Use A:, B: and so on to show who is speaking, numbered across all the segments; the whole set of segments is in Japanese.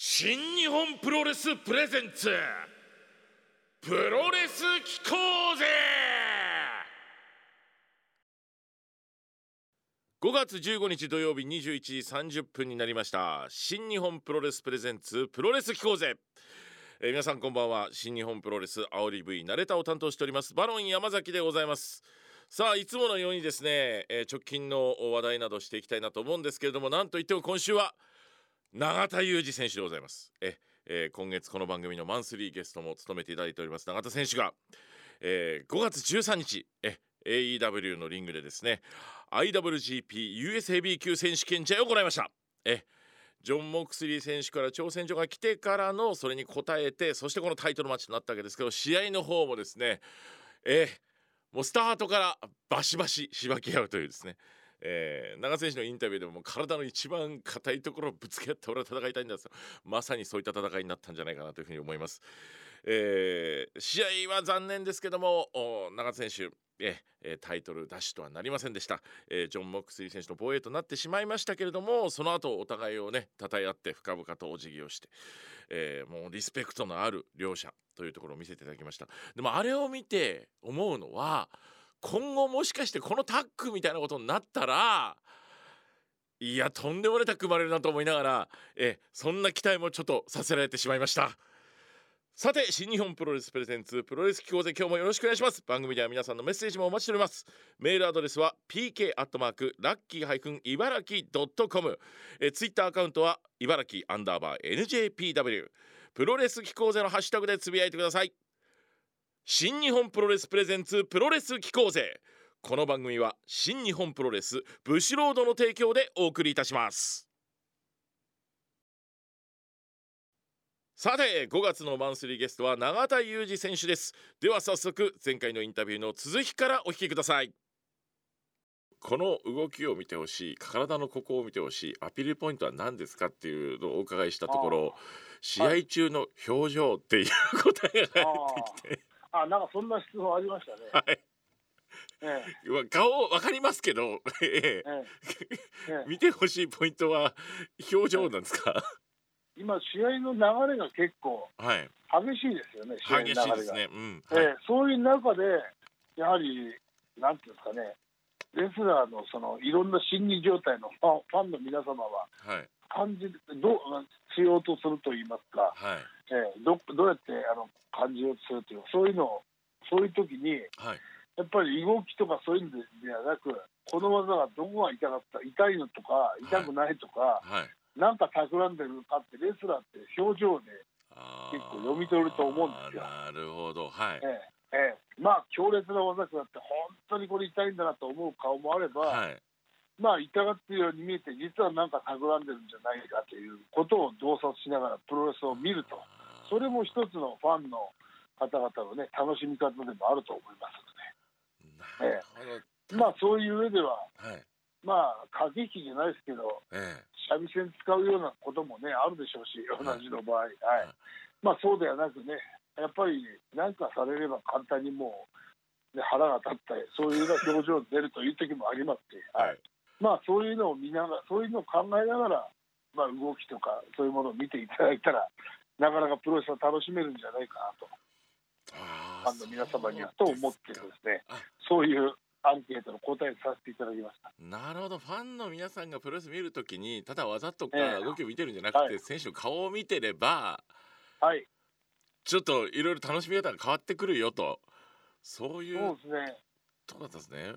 A: 新日本プロレスプレゼンツプロレス機構ぜ !5 月15日土曜日21時30分になりました。新日本プロレスプレゼンツプロレス機構ぜ!えー皆さんこんばんは。新日本プロレス煽り V ナレタを担当しておりますバロン山崎でございます。さあいつものようにですね、えー直近の話題などしていきたいなと思うんですけれどもなんといっても今週は永田裕二選手でございます。え、えー今月この番組のマンスリーゲストも務めていただいております永田選手が、えー5月13日え AEW のリングでですね IWGP US ヘビー級選手権試合を行いました。えジョン・モクスリー選手から挑戦状が来てからのそれに応えてそしてこのタイトルマッチとなったわけですけど試合の方もですねえもうスタートからバシバシしばき合うというですねえー、長選手のインタビューでも体の一番硬いところをぶつけ合って俺は戦いたいんだとまさにそういった戦いになったんじゃないかなというふうに思います、えー試合は残念ですけどもお長選手えタイトルダッシュとはなりませんでした、えージョン・モックスリー選手の防衛となってしまいましたけれどもその後お互いをね称え合って深々とお辞儀をして、えーもうリスペクトのある両者というところを見せていただきました。でもあれを見て思うのは今後もしかしてこのタッグみたいなことになったらいやとんでもないタッグ生まれるなと思いながらえそんな期待もちょっとさせられてしまいました。さて新日本プロレスプレゼンツプロレス機構で今日もよろしくお願いします。番組では皆さんのメッセージもお待ちしております。メールアドレスは pk アットマークラッキーハイフン茨城ドットコムえツイッターアカウントは茨城アンダーバー NJPW プロレス機構ぜのハッシュタグでつぶやいてください。新日本プロレスプレゼンツプロレス機構勢この番組は新日本プロレスブシロードの提供でお送りいたします。さて5月のマンスリーゲストは永田裕二選手です。では早速前回のインタビューの続きからお聞きください。この動きを見てほしい体のここを見てほしいアピールポイントは何ですかっていうのをお伺いしたところ試合中の表情っていう答えが返ってきて
B: あ、なんかそんな質問ありましたね。
A: はい。
B: ええ。
A: まあ顔わかりますけど、え。え
B: え。
A: 見てほしいポイントは表情なんですか？
B: 今試合の流れが結構
A: はい、
B: 激しいですよね。試合の流れが。
A: 激しいですね。うん、はい、
B: ええそういう中でやはりなんていうんですかね、レスラーのそのいろんな心理状態のファンファンの皆様は
A: はい、
B: 感じどうしようとすると言いますか、
A: はい、
B: ええどどうやってあの感じようとするというそういうのをそういう時に
A: はい、
B: やっぱり動きとかそういうのではなくこの技がどこが痛かった痛いのとか痛くないとか、
A: はい。
B: なんか企んでるのかってレスラーって表情で、結構読み取ると思うんですよ。
A: なるほど、はい。
B: え、えええ。まあ強烈な技があって本当にこれ痛いんだなと思う顔もあれば、
A: はい、
B: まあ痛がってるように見えて実はなんか企んでるんじゃないかということを洞察しながらプロレスを見るとそれも一つのファンの方々のね楽しみ方でもあると思いますのでまあそういう上では
A: ど、はい、
B: まあ駆け引きじゃないですけど
A: え
B: 三味線使うようなこともねあるでしょうし同じの場合、はい。まあそうではなくねやっぱり何かされれば簡単にもう、ね、腹が立ってそういうような表情出るという時もありますし、
A: えはい、
B: まあそういうのを見ながらそういうのを考えながら、まあ、動きとかそういうものを見ていただいたらなかなかプロレスは楽しめるんじゃないかなと。
A: あ
B: ファンの皆様にはと思ってですね。
A: あ
B: そういうアンケートの答えさせていただきました。
A: なるほど。ファンの皆さんがプロレス見るときにただ技とか
B: ええ。
A: 動きを見てるんじゃなくて、
B: はい。
A: 選手の顔を見てれば
B: はい。
A: ちょっといろいろ楽しみ方が変わってくるよと。そういう
B: そうですね。
A: とこだったんですね。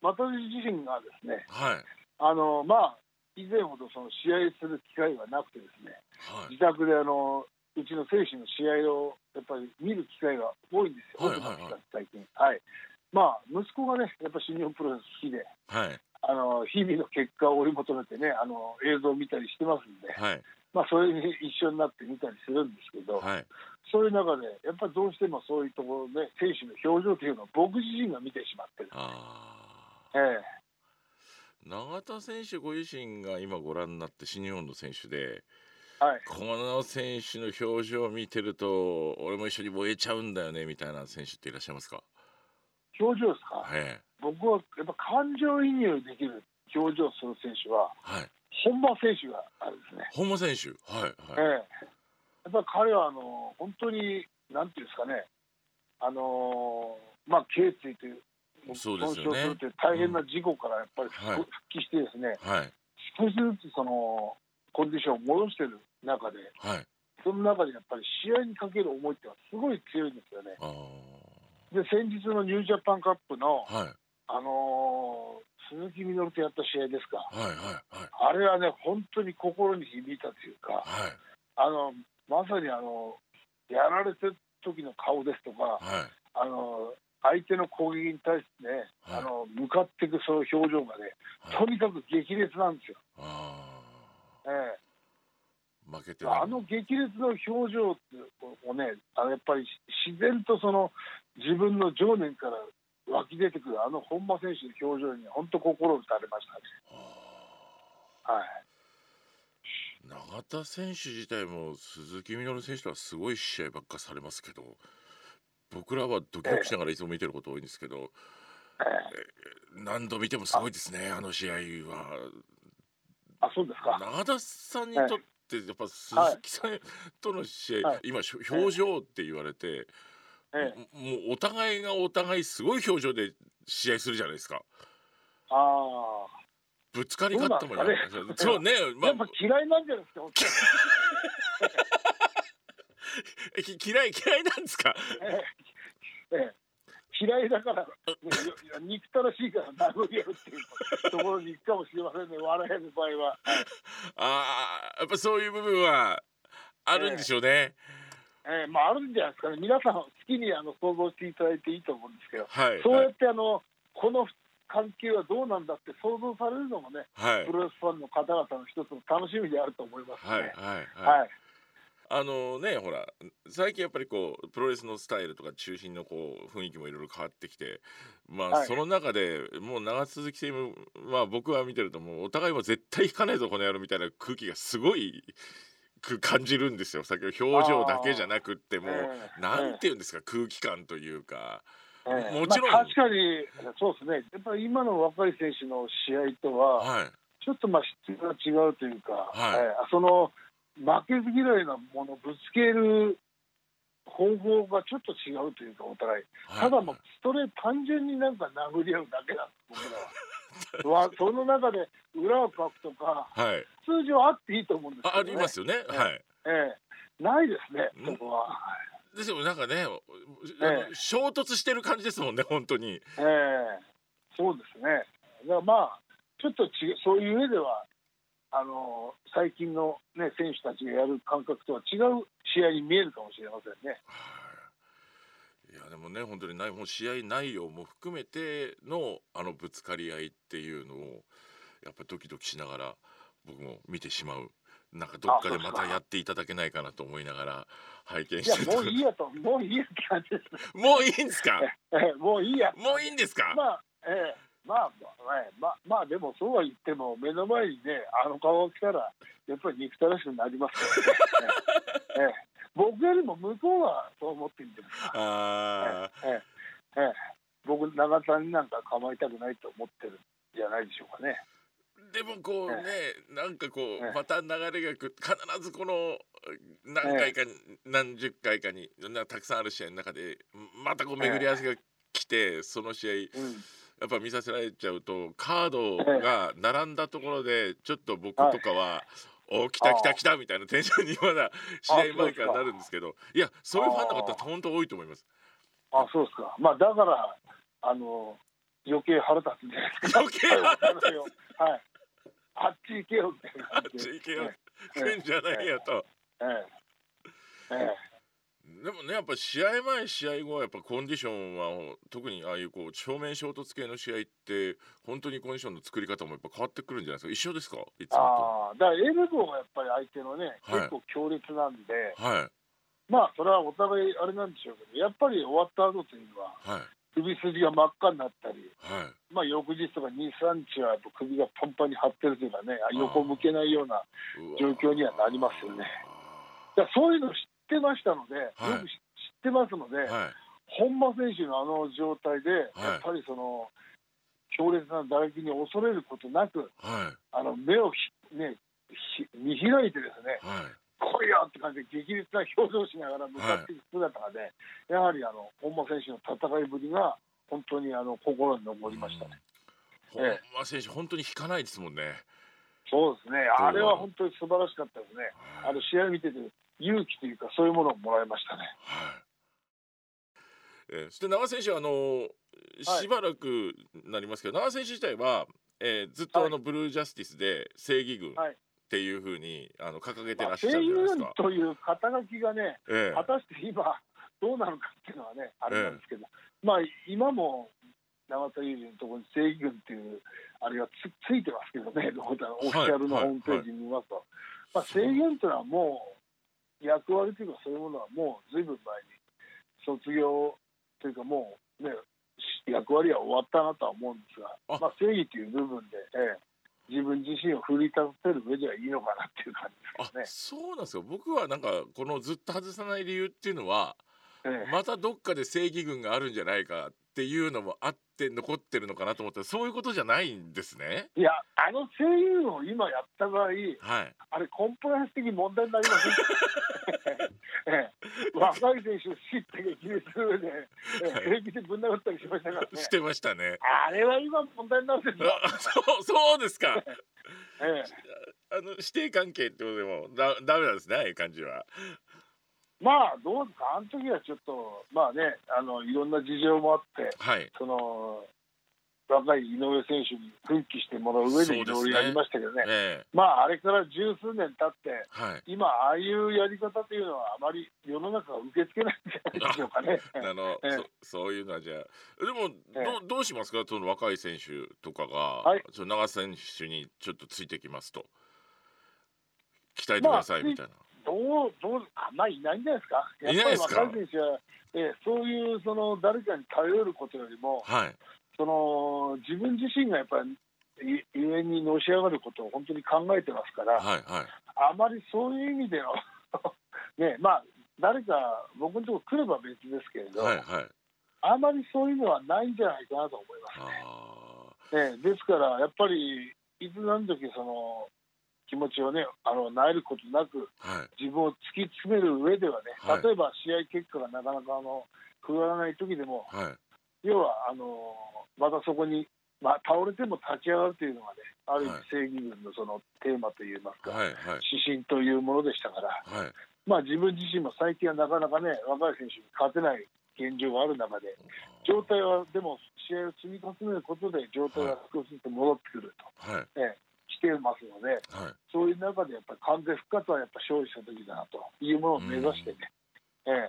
B: 私自身がですね
A: はい。
B: あのまあ以前ほどその試合する機会はなくてですね
A: はい。
B: 自宅であのうちの選手の試合をやっぱり見る機会が多いんですよ、
A: はいはいはい。
B: 最近。はい。まあ、息子がね、やっぱ新日本プロレス好きで、
A: はい。
B: あの日々の結果を追い求めてね、あの映像を見たりしてますんで、
A: はい。
B: まあ、それに一緒になって見たりするんですけど、
A: はい。
B: そういう中で、やっぱりどうしてもそういうところで、選手の表情というのを僕自身が見てしまってる、
A: あ
B: ええ。
A: ー永田選手ご自身が今ご覧になって新日本の選手で
B: はい、
A: この選手の表情を見てると俺も一緒に燃えちゃうんだよねみたいな選手っていらっしゃいますか？
B: 表情ですか、
A: はい。
B: 僕はやっぱ感情移入できる表情をする選手は、
A: はい。
B: 本間選手があるんですね。
A: 本間選手？はい
B: え
A: はい、
B: えやっぱり彼はあの本当になんていうんですかね、あのまあ頸椎という損傷するという大変な事故からやっぱり復帰してですね、
A: はい。
B: 少しずつそのコンディションを戻してる中で、
A: はい。
B: その中でやっぱり試合にかける思いってのはすごい強いんですよね。
A: あ
B: で先日のニュージャパンカップの
A: あはい。
B: あのー鈴木みのるとやった試合ですか。
A: はいはいはい。
B: あれはね本当に心に響いたというか。
A: はい。
B: あのまさにあのやられてる時の顔ですとか、
A: はい。
B: あの相手の攻撃に対してね、
A: はい。
B: あの向かっていくその表情がね、
A: はい。
B: とにかく激烈なんですよ。
A: あ
B: え
A: あ負けて
B: え、あの激烈の表情をね、あのやっぱり自然とその自分の情念から湧き出てくるあの本間選手の表情に本当心打たれましたね。はい。
A: 永田選手自体も鈴木みのる選手とはすごい試合ばっかされますけど僕らはドキドキしながらいつも見てること多いんですけど、え何度見てもすごいですねあの試合は
B: あ、そうですか。
A: 永田さんにとってやっぱ鈴木さんとの試合、
B: はい。
A: 今表情って言われて、
B: ええ、
A: もうお互いがお互いすごい表情で試合するじゃないですか。
B: ああ。
A: ぶつかり勝っても
B: んね。
A: そうね、まあ。
B: やっぱ嫌いなんじゃないですか、
A: 嫌い嫌いなんですか？
B: ええ。ええ嫌いだから、憎たらしいから殴り合うっていうところに行くかもしれませんね、笑える場合は。
A: ああやっぱそういう部分はあるんでしょうね、
B: ええ。まあ、あるんじゃないですかね、皆さん好きにあの想像していただいていいと思うんですけど、
A: はい
B: そうや
A: はい
B: ってあのこの関係はどうなんだって想像されるのもね、
A: はい。
B: プロレスファンの方々の一つの楽しみであると思います
A: はい
B: ね。
A: はいはい。
B: はい
A: あのねほら最近やっぱりこうプロレスのスタイルとか中心のこう雰囲気もいろいろ変わってきてまあ、
B: はい。
A: その中でもう長続き戦まあ僕は見てるともうお互いは絶対引かないぞこの野郎みたいな空気がすごいく感じるんですよ。先ほど表情だけじゃなくってもう、
B: ええ
A: なんていうんですか空気感というか。
B: ええ。
A: もちろん。
B: まあ、確かにそうですね、やっぱり今の若い選手の試合とは、
A: はい。
B: ちょっとまあ質が違うというか、
A: はい。
B: えーその負けず嫌いなものをぶつける方法がちょっと違うというか、お互い、
A: はい。
B: ただもうストレート、単純になんか殴り合うだけなんです、僕らは。わその中で裏をかくとか、
A: はい。
B: 通常あっていいと思うんですけ
A: あ
B: ど、ね、
A: ありますよね、はい。
B: ええ。ないですね、
A: うん？
B: そこは。
A: ですよなんかね、
B: ええ。
A: 衝突してる感じですもんね本当に。
B: ええ。そうですね。だからまあ、ちょっとちそういう上では、あの最近の、ね、選手たちがやる感覚とは違う試合に見えるかもしれませんね。
A: はいいやでもね本当にないもう試合内容も含めてのあのぶつかり合いっていうのをやっぱドキドキしながら僕も見てしまうなんかどっかでまたやっていただけないかなと思いながら拝見してる
B: もういいやと、もういいやって感じですね。
A: もういいんですか？
B: ええもういいや。
A: もういいんですか、
B: まあ、ええまあ、まあ、ええまあ、まあ、でもそうは言っても、目の前にね、あの顔が来たら、やっぱり憎たらしくなりますからね。ええ。ええ。僕よりも向こうはそう思ってるんじゃないですええ。ええ。僕、長田になんか構いたくないと思ってるんじゃないでしょうかね。
A: ーでもこうね、なんかこ
B: ええ。
A: うまた流れがく必ずこの何回か、何十回かになたくさんある試合の中でまたこう巡り合わせが来て、その試合
B: うん、
A: やっぱ見させられちゃうとカードが並んだところでちょっと僕とかは「お来た来た来た」みたいなテンションにまだ試合前からなるんですけどいやそういうファンの方って本当多いと思います。
B: あ、そうですか。まあ、だから、あの、余計腹立つんじゃないですか。
A: 余計腹立
B: つ。はい。あっち行けよみたいな
A: あっ。ち行けよ
B: え
A: 来んじゃないよと。
B: ええええ
A: でもねやっぱ試合前試合後はやっぱコンディションは特にああいうこう正面衝突系の試合って本当にコンディションの作り方もやっぱ変わってくるんじゃないですか？一緒ですか？いつも
B: ああ、だからエルボーがやっぱり相手のね、
A: はい。
B: 結構強烈なんで、
A: とはい
B: まあ、それはお互いあれなんでしょうけど、やっぱり終わった後というのは、
A: はい。
B: 首筋が真っ赤になったり、
A: はい。
B: まあ、翌日とか2、3日はやっぱ首がパンパンに張ってるというかね、横向けないような、状況にはなりますよね。そういうの知ってましたので、
A: はい。
B: よく知知ってますので、
A: はい。
B: 本間選手のあの状態で、やっぱりその強烈な打撃に恐れることなく、
A: はい。
B: あの目をひっね、ひ見開いてですね、
A: はい。
B: 来いよって感じで激烈な表情しながら向かっていく姿がね、やはりあの本間選手の戦いぶりが本当にあの心に残りましたね。
A: 本
B: え
A: 間選手本当に引かないですもんね。
B: そうですね、あれは本当に素晴らしかったですね。
A: はい。
B: あの試合見てて勇気というかそういうものをもらいましたね。
A: はい。えーそして長選手はあのしばらくなりますけど、長選手自体は、えーずっとあの、ブルージャスティスで正義軍っ
B: はい。
A: ていうふうにあの掲げて
B: まあ、
A: らっしゃ
B: 声
A: るじゃないですか。
B: 優という肩書きがね、
A: ええ。
B: 果たして今、どうなのかっていうのはね、あれなんですけど、まあ今も永田裕二のところに正義軍っていう、あれがつついてますけどね、オフィシャルのホームページに見ますと、まあ、正義軍っていうのはもう、役割というか、そういうものはもうずいぶん前に卒業というか、もうね、役割は終わったなとは思うんですが、
A: あ。
B: まあ、正義という部分で、ええ自分自身を奮い立たせる上ではいいのかなっていう感じ
A: あ
B: ですね。
A: そうなんですよ。僕はなんかこのずっと外さない理由っていうのは
B: ええ。
A: またどっかで正義軍があるんじゃないかっていうのもあって残ってるのかなと思ったらそういうことじゃないんですね。
B: いや、あの声優を今やった場合、
A: はい、
B: あれ、コンプライアンス的に問題になりませんええ 若い選手を知って激励する上で、平気でぶん殴ったりしましたからね、
A: してましたね。
B: あれは今、問題になるんですよ、
A: あそうそうですか。
B: ええ
A: あの師弟関係ってことでもだダメなんですねああいう感じは。
B: まあ、どうですか、あの時はちょっと、まあね、あのいろんな事情もあって、
A: はい。
B: その若い井上選手に奮起してもらう上でいろいろやりましたけどね、
A: ええ。
B: まあ、あれから十数年経って、
A: はい。
B: 今、ああいうやり方というのは、あまり世の中が受け付けないんじゃないでしょうかね。
A: あの、
B: ええ。
A: そそういうのはじゃあでも、
B: え
A: どうどうしますか？その若い選手とかが、
B: はい。
A: その長選手にちょっとついてきますと。鍛えてください
B: まあ
A: みたいな。
B: どう、どう、あんまりいないんじゃないですか？やっぱり若い選手は、ええそういうその誰かに頼ることよりも、
A: はい
B: その自分自身がやっぱりいゆえにのし上がることを本当に考えてますから、
A: はいはい。
B: あまりそういう意味での ね、まあ誰か僕のところ来れば別ですけれど、
A: はいはい。
B: あまりそういうのはないんじゃないかなと思います。
A: あ
B: ね。ねですからやっぱりいつ何時その気持ちをねあの萎えることなく
A: あはい。
B: 自分を突き詰める上ではね、
A: はい。
B: 例えば試合結果がなかなかあの振らない時でも
A: はい
B: 要はあのまたそこに、まあ、倒れても立ち上がるというのがねある意味
A: はい
B: 正義軍のそのテーマといいますか、
A: はいはい
B: 指針というものでしたから、
A: はい。
B: まあ、自分自身も最近はなかなかね若い選手に勝てない現状がある中で状態はでも試合を積み重ねることで状態が少しずつ戻ってくると、
A: はい
B: ええ来てますので
A: はい。
B: そういう中でやっぱり完全復活はやっぱ勝利した時だなというものを目指してね、ええ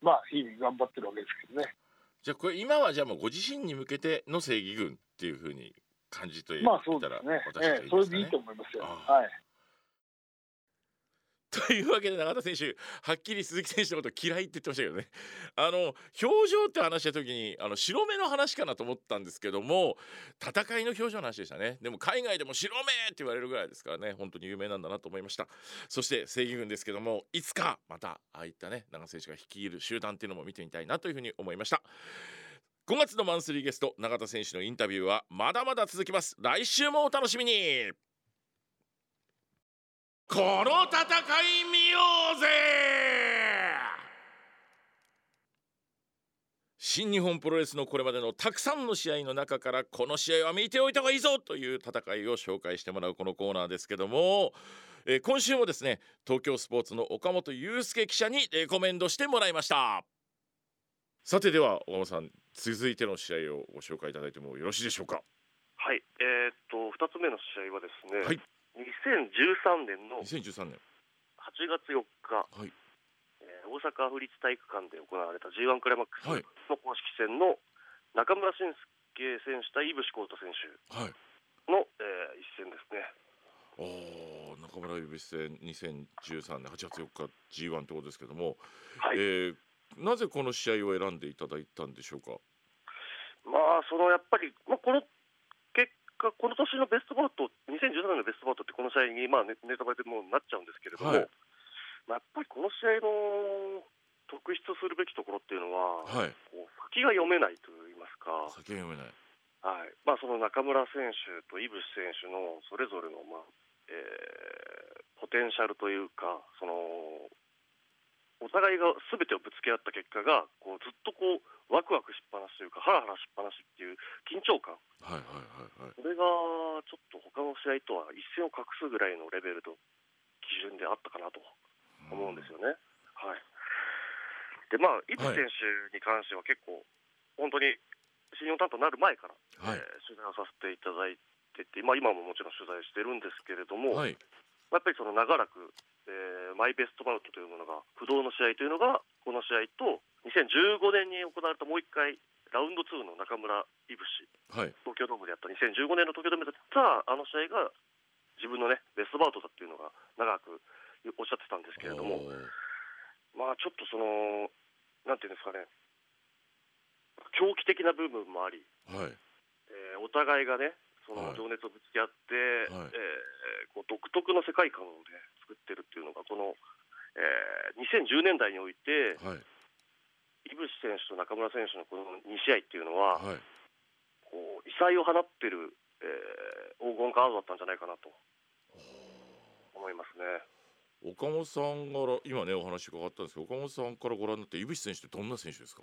B: まあ日々頑張ってるわけですけどね。
A: じゃあこれ今はじゃあもうご自身に向けての正義軍っていうふうに感じとい
B: まあそう
A: たら
B: ですね。
A: 私
B: ええ、それでいいと思いますよ。
A: あ
B: はい。
A: というわけで永田選手はっきり鈴木選手のこと嫌いって言ってましたけどね。あの表情って話した時にあの白目の話かなと思ったんですけども戦いの表情の話でしたね。でも海外でも白目って言われるぐらいですからね。本当に有名なんだなと思いました。そして正義軍ですけどもいつかまたああいったね長選手が率いる集団っていうのも見てみたいなというふうに思いました。5月のマンスリーゲスト永田選手のインタビューはまだまだ続きます。来週もお楽しみに。この戦い見ようぜ。新日本プロレスのこれまでのたくさんの試合の中からこの試合は見ておいた方がいいぞという戦いを紹介してもらうこのコーナーですけども、えー今週もですね東京スポーツの岡本祐介記者にレコメンドしてもらいました。さてでは岡本さん続いての試合をご紹介いただいてもよろしいでしょうか？
C: はい、えーっと2つ目の試合はですね、
A: はい
C: 2013年の8
A: 2013年。
C: 月4日、
A: はい。
C: えー大阪府立体育館で行われた G1 クライマックス
A: はい。
C: の公式戦の中村慎介選手対井伏浩太選手
A: はい。
C: の、えー一戦ですね。
A: おー中村指戦2013年8月4日 G1 ってことですけども、
C: はい、
A: えーなぜこの試合を選んでいただいたんでしょうか？
C: まあそのやっぱり、まあ、この結果この年のベストバウト2013年のベストバウトってこの試合に、まあ、ネネタバレでもうなっちゃうんですけれども、
A: はい。
C: まあ、やっぱりこの試合の特筆するべきところっていうのは、
A: はい。
C: こう先が読めないといいますか、
A: 先が読めない。
C: はい。まあ、その中村選手と井渕選手のそれぞれの、まあえーポテンシャルというかそのお互いが全てをぶつけ合った結果がこうずっとこうワクワクしっぱなしというかハラハラしっぱなしっていう緊張感。
A: はいはいはいはい。
C: これがちょっと他の試合とは一線を画すぐらいのレベルと基準であったかなと思うんですよね。はい、でまあ、イブ選手に関しては結構、本当に信用担当になる前から、
A: はい。
C: えー取材をさせていただいてて、まあ、今ももちろん取材してるんですけれども、
A: はい。
C: やっぱりその長らく、えーマイベストバウトというものが、不動の試合というのが、この試合と、2015年に行われたもう一回、ラウンド2の中村いぶし、
A: はい。
C: 東京ドームでやった2015年の東京ドームでやったあの試合が自分のねベストバウトだっていうのが長くおっしゃってたんですけれども、まあちょっとそのなんていうんですかね狂気的な部分もあり、
A: はい
C: えーお互いがねその
A: はい。
C: 情熱をぶつけ合って、
A: はい。
C: えーこう独特の世界観で作ってるっていうのがこの、えー2010年代において
A: はい。
C: 井渕選手と中村選手のこの2試合っていうのは、
A: はい。
C: こう異彩を放ってる、えー黄金カードだったんじゃないかなと思いますね。
A: 岡本さんから今ねお話伺ったんですけど岡本さんからご覧になって井渕選手ってどんな選手ですか？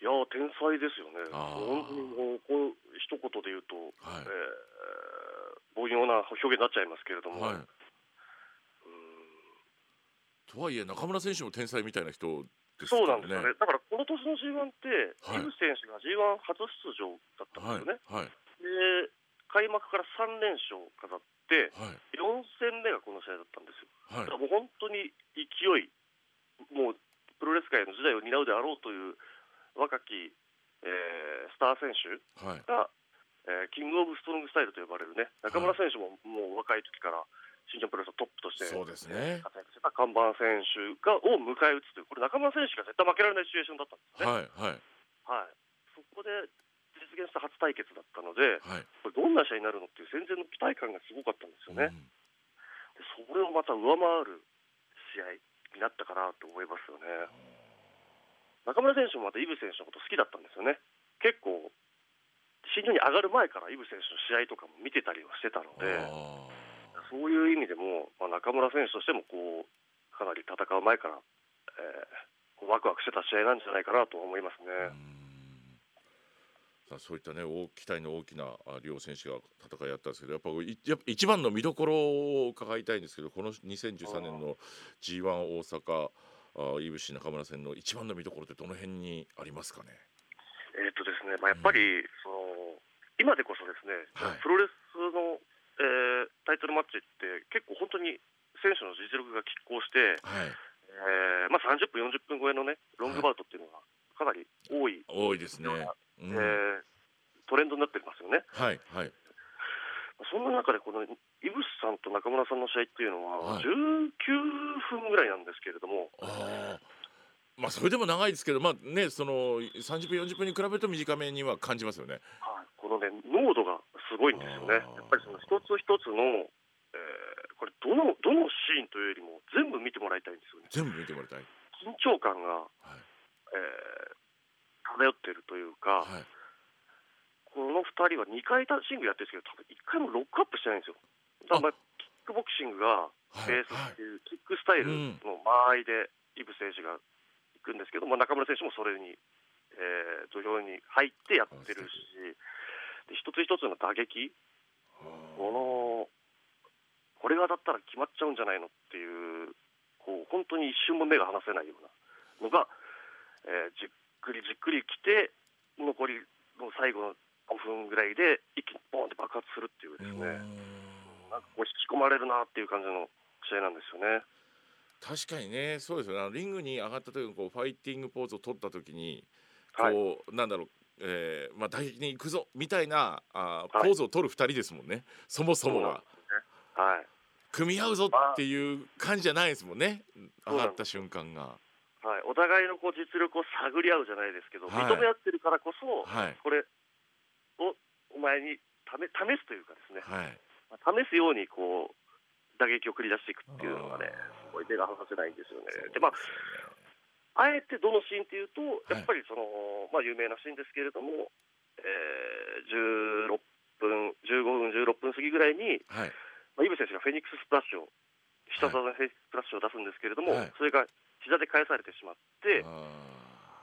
C: いやー天才ですよね。本当にもうこう一言で言うと、
A: はい。
C: えー凡庸な表現になっちゃいますけれども、
A: はい。
C: うん。
A: とはいえ中村選手も天才みたいな人です
C: そうなんですよね。だからこの年の G1 って、
A: はい。
C: 井口選手が G1 初出場だったんですよね。
A: はい。はい。
C: で開幕から3連勝を飾って
A: はい。
C: 4戦目がこの試合だったんですよ。
A: はい。
C: だからもう本当に勢い、もうプロレス界の時代を担うであろうという若き、えースター選手
A: はい。
C: が、えーキングオブストロングスタイルと呼ばれるね、中村選手ももう若い時から新日本プロレスのトップとして
A: そうですね。
C: 活躍してた看板選手がを迎え撃つという、これ、中村選手が絶対負けられないシチュエーションだったんですね。
A: はいはい。
C: はい、そこで実現した初対決だったので、
A: はい。
C: これどんな試合になるのっていう戦前の期待感がすごかったんですよね。
A: うん。
C: でそれをまた上回る試合になったかなと思いますよね。中村選手もまたイブ選手のこと好きだったんですよね。結構新日に上がる前からイブ選手の試合とかも見てたりはしてたので、
A: あ
C: そういう意味でも、まあ、中村選手としてもこうかなり戦う前から、えーワクワクしてた試合なんじゃないかなと思いますね。
A: あそういったね大期待の大きなあ両選手が戦いあったんですけどやっぱいやっぱ一番の見どころを伺いたいんですけどこの2013年の G1 大阪あ井渕中村戦の一番の見どころってどの辺にありますかね？
C: えーとですねまあ、やっぱり、その今でこそですね、
A: はい。
C: プロレスの、えータイトルマッチって結構本当に選手の実力が拮抗して、
A: はい。
C: えーまあ、30分、40分超えのねロングバウトっていうのがかなり多い、
A: 多いですね、うん。
C: えートレンドになってますよね。
A: はいはい
C: そんな中でこの井渕さんと中村さんの試合っていうのは
A: はい。
C: 19分ぐらいなんですけれども、
A: ああまあそれでも長いですけどまあねその30分40分に比べると短めには感じますよね。
C: はい。このね濃度がすごいんですよね。やっぱりその一つ一つの、えーこれどのどのシーンというよりも全部見てもらいたいんですよね。
A: 全部見てもらいたい。
C: 緊張感が、
A: はい。
C: えー漂ってるというか、
A: はい
C: この2人は2回シングルやってるんですけど、多分1回もロックアップしてないんですよ。だからまあキックボクシングが
A: はい
C: ベースっていうキックスタイルの間合いでイブ選手が行くんですけど、まあ、中村選手もそれに、えー土俵に入ってやってるし、で一つ一つの打撃、このこれが当たったら決まっちゃうんじゃないのっていう、こう本当に一瞬も目が離せないようなのが、えーじっくりじっくりきて、残りの最後の5分ぐらいで一気にボーンって爆発するっていうですね、なんかこう引き込まれるなっていう感じの試合なんですよね。
A: 確かにね。そうですよね。あのリングに上がった時にこうファイティングポーズを取った時にこう、
C: はい
A: なんだろう。えーまあ打撃に行くぞみたいなあポーズを取る2人ですもんね、そもそもが。
C: はい。
A: 組み合うぞっていう感じじゃないですもんね。上がった瞬間が。
C: はい、お互いのこう実力を探り合うじゃないですけど、
A: はい。
C: 認め合ってるからこそ、
A: はい。
C: これ前に試試すというかですね、
A: はい。
C: まあ試すようにこう打撃を繰り出していくっていうのがね、すごい手が離せないんですよね。でまああえてどのシーンっていうと、
A: はい
C: やっぱりその、まあ、有名なシーンですけれども、えー16分、15分、16分過ぎぐらいに、
A: はい。
C: まあ、イブ選手がフェニックススプラッシュを下技のフェニックススプラッシュを出すんですけれども、
A: はい。
C: それが膝で返されてしまって、
A: あ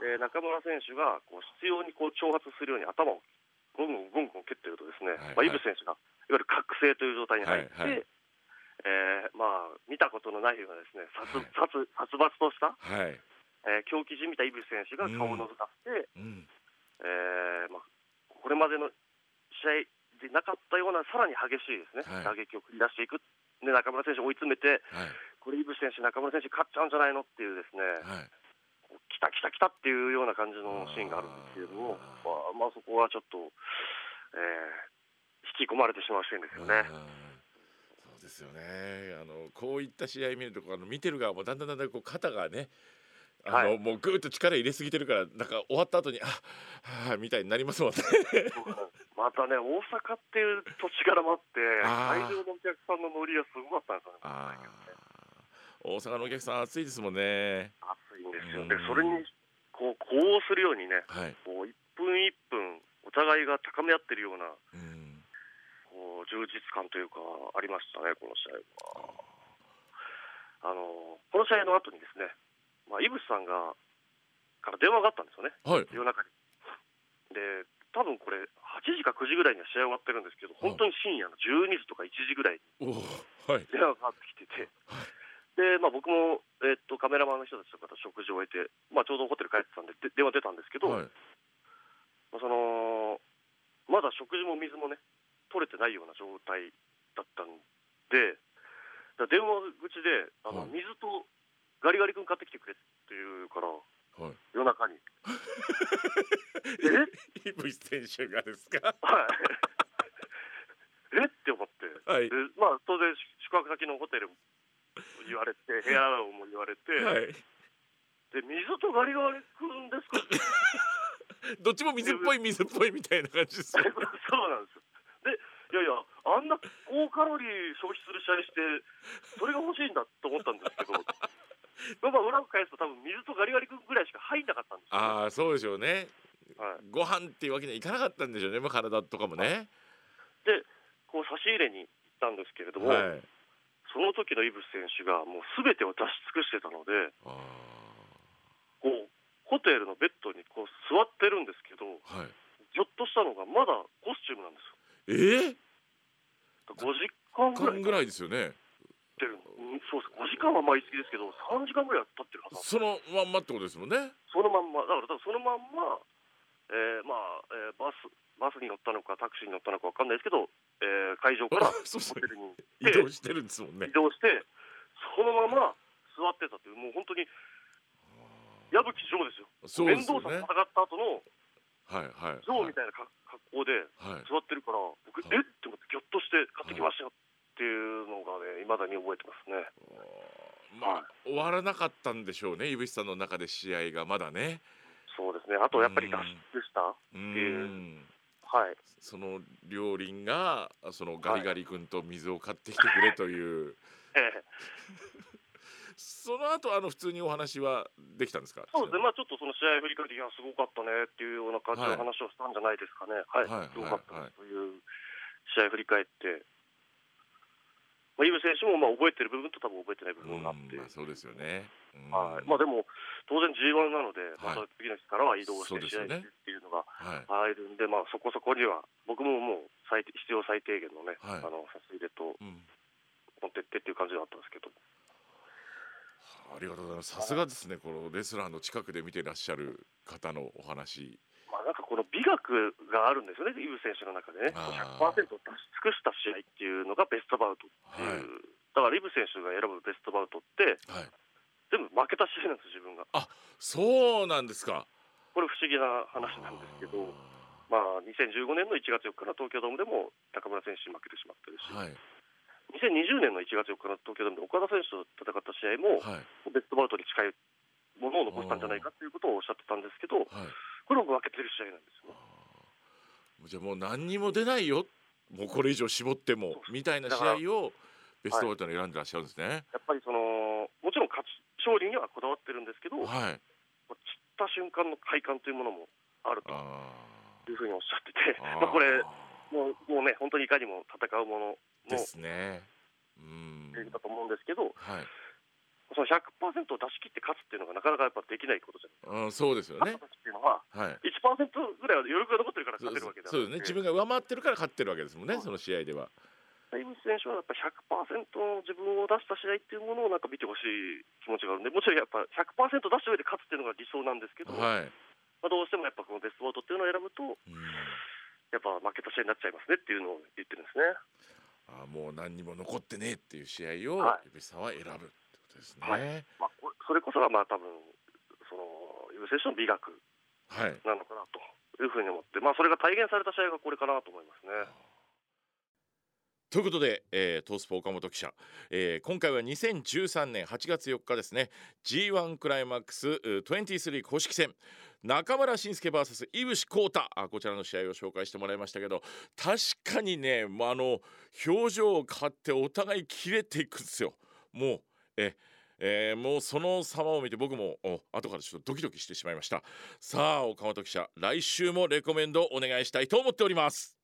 C: えー中村選手がこう執拗にこう挑発するように頭をゴンゴンゴンゴン蹴ってるとですね、
A: はい
C: まあ、イブ選手がいわゆる覚醒という状態に入って、
A: はいはい。
C: えーまあ、見たことのないようなですね殺
A: はい。
C: 殺殺伐とした、
A: ーはい、
C: えー狂気じみたイブ選手が顔を覗かせて、
A: うん、
C: えーまあ、これまでの試合でなかったようなさらに激しいですね、
A: はい。
C: 打撃を繰り出していく、で中村選手を追い詰めて、
A: はい。
C: これ、イブ選手、中村選手、勝っちゃうんじゃないのっていうですね、
A: はい
C: 来た来た来たっていうような感じのシーンがあるんですけれども、
A: あ
C: まあまあ、そこはちょっと、えー引き込まれてしまうシーンですよね。
A: ですよね。あのこういった試合見るとあの見てる側もだんだんだんだんこう肩がねあの、
C: はい。
A: もうぐーっと力入れすぎてるからなんか終わった後にあはあみたいになりますもんね。
C: またね、大阪っていう土地柄もあって、会場のお客さんのノリがすごかったんですよね。
A: 大阪のお客さん暑いですもんね。
C: 熱いんですよ。
A: うん
C: で、それにこう呼応するようにね、
A: はい。
C: こう1分1分、お互いが高め合ってるような
A: うん。
C: こう充実感というか、ありましたね、この試合は。あのこの試合の後にですね、まあ、井渕さんがから電話があったんですよね、
A: はい。
C: 夜中に。で、多分これ、8時か9時ぐらいには試合終わってるんですけど、本当に深夜の12時とか1時ぐらいに。電話がかかってきてて、でまあ、僕も、えっとカメラマンの人たちとかと食事を終えて、まあ、ちょうどホテル帰ってたんで、で電話出たんですけど、
A: はい。
C: まあそのまだ食事も水もね、取れてないような状態だったんで、電話口であの、
A: はい
C: 水とガリガリ君買ってきてくれって言うから、
A: はい。
C: 夜中に。え？
A: イブス選手がですか？
C: はいえ？って思って、
A: はい
C: でまあ、当然、宿泊先のホテルも言われて、部屋も言われて、
A: はい。
C: で水とガリガリ君ですか？
A: どっちも水っぽい水っぽいみたいな感じです
C: そう
A: よ。
C: なんですよ。で、いやいや、あんな高カロリー消費する試合して、それが欲しいんだと思ったんですけど、まあ裏を返すと、多分水とガリガリ君ぐらいしか入んなかったんですよ、
A: ああ、そうでしょうね。
C: はい、
A: ご飯っていうわけにはいかなかったんでしょうね。まあ体とかもね。
C: で、こう差し入れに行ったんですけれども、
A: はい。
C: その時のイブス選手がもうすべてを出し尽くしてたので、
A: あ
C: こうホテルのベッドにこう座ってるんですけど、
A: あ。はい。
C: ぎょっとしたのがまだコスチュームなんですよ。
A: ええ
C: 5時間ぐらい
A: 間ぐらいですよね。
C: 経ってる、うんそうです、5時間はまあ言い過ぎですけど、3時間ぐらいは経ってるはず
A: そのまんまってことですもんね。
C: そのまんま、だからそのまんま、えーまあえーバスバスに乗ったのか、タクシーに乗ったのか分かんないですけど、えー会場からホテルに
A: 移動してるんですもんね
C: 移。動して、そのまま座ってたという、もう本当に矢吹城ですよ、
A: そうですよね
C: 面倒さ。戦った後の
A: はいはい。
C: 城みたいなか格好で
A: はい。
C: 座ってるから、僕、
A: はい
C: えっ？て思って、ぎょっとして買ってきましたよっていうのがね、いまだに覚えてますね。
A: まあ終わらなかったんでしょうね。井渕さんの中で試合がまだね。
C: そうですね、あとやっぱり脱出した、
A: うーん。
C: はい、
A: その両輪がそのガリガリ君と水を買ってきてくれという。
C: ええ。
A: その後あの普通にお話はできたんですか？
C: そうですね、まあ、ちょっとその試合振り返って、いや、すごかったねっていうような感じの話をしたんじゃないですかね、はい、
A: はい。
C: すごかった
A: はい
C: という試合振り返って、まあ、イブ選手もまあ覚えてる部分と多分覚えてない部
A: うん
C: 分があって、
A: まあそうですよね。うん
C: はいまあ、でも、当然 G1 なので、
A: はい
C: また次の日からは移動して試合してっていうのが
A: はい。
C: 入るんで、まあ、そこそこには、僕ももう最低必要最低限のね、
A: はい
C: あの差し入れと
A: うん。
C: 持ってってっていう感じだったんですけど、
A: ありがとうございます。さすがですね。このレスラーの近くで見てらっしゃる方のお話。
C: まあ、なんかこの美学があるんですよね、イブ選手の中でね、
A: あー
C: 100%出し尽くした試合っていうのがベストバウトっていう、
A: はい
C: だからイブ選手が選ぶベストバウトって、
A: はい。
C: 全部負けた試合なんですよ、自分が。
A: そうなんですか。
C: これ、不思議な話なんですけど、まあ、2015年の1月4日の東京ドームでも中村選手に負けてしまってるし、
A: はい。
C: 2020年の1月4日の東京ドームで岡田選手と戦った試合も、
A: はい。
C: ベストバウトに近いものを残したんじゃないかっていうことをおっしゃってたんですけど、
A: はい。
C: これも負けてる試合なんですよね。
A: じゃあもう何にも出ないよ。もうこれ以上絞ってもみたいな試合をベストバウトに選んでらっしゃるんですね。
C: やっぱりその、もちろん勝ち勝利にはこだわってるんですけど、
A: はい。
C: 散った瞬間の快感というものもあると
A: あ
C: いうふうにおっしゃってて、
A: ー
C: まあこれ、もうもうね、本当にいかにも戦うものの
A: ですね。
C: セリフだと思うんですけど、
A: はい
C: その100%を出し切って勝つっていうのがなかなかやっぱできないことじゃない
A: うん、そうですよね。
C: 勝った時っていうのは、
A: はい。
C: 1%ぐらいは余力が残ってるから勝てるわけで
A: そうですね。自分が上回ってるから勝ってるわけですもんねその試合では。
C: イブス選手はやっぱ100%の自分を出した試合っていうものをなんか見てほしい気持ちがあるんで、もちろんやっぱ100%出した上で勝つっていうのが理想なんですけど、
A: はい、
C: まあ、どうしてもやっぱこのベストボートっていうのを選ぶと、
A: うん。
C: やっぱ負けた試合になっちゃいますねっていうのを言ってるんですね。
A: あもう何にも残ってねえっていう試合を
C: はい。
A: 指さんは選ぶことですね。
C: は
A: はい。
C: まあ、こそれこそがまあ多分そのイブ選手の美学なのかなというふうに思って、まあ、それが体現された試合がこれかなと思いますね。
A: ということで、えー、トースポ岡本記者、えー今回は2013年8月4日ですね G1 クライマックスう23公式戦中村慎介 VS 井伏浩太。あこちらの試合を紹介してもらいましたけど確かにね、まあ、あの表情を変わってお互い切れていくんですよ。もうええーもうその様を見て僕も後からちょっとドキドキしてしまいました。さあ岡本記者来週もレコメンドお願いしたいと思っております。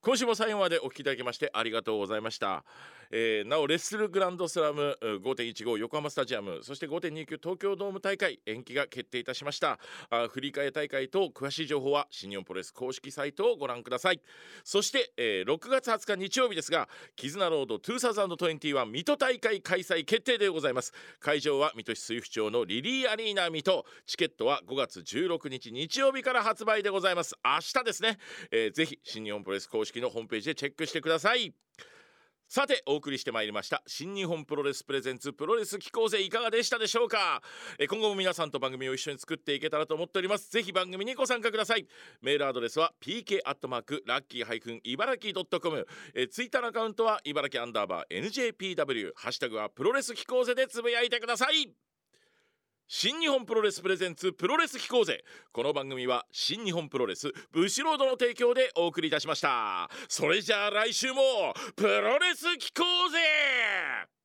A: 今週も最後までお聞きいただきましてありがとうございました、えーなおレッスルグランドスラム5.15横浜スタジアムそして5.29東京ドーム大会延期が決定いたしました。あ振り替え大会と詳しい情報は新日本プロレス公式サイトをご覧ください。そして、えー6月20日日曜日ですが絆ロード2021水戸大会開催決定でございます。会場は水戸市水府町のリリーアリーナ水戸。チケットは5月16日日曜日から発売でございます。明日ですね、えーぜひ新日本プロレス公式のホームページでチェックしてください。さてお送りしてまいりました新日本プロレスプレゼンツプロレス機構生いかがでしたでしょうか？え今後も皆さんと番組を一緒に作っていけたらと思っております。ぜひ番組にご参加ください。メールアドレスは pk アットマークラッキーハイフン茨城ドットコム。ツイッターのアカウントは茨城アンダーバー NJPW ハッシュタグはプロレス機構生でつぶやいてください。新日本プロレスプレゼンツプロレス機構勢この番組は新日本プロレスブシロードの提供でお送りいたしました。それじゃあ来週もプロレス機構勢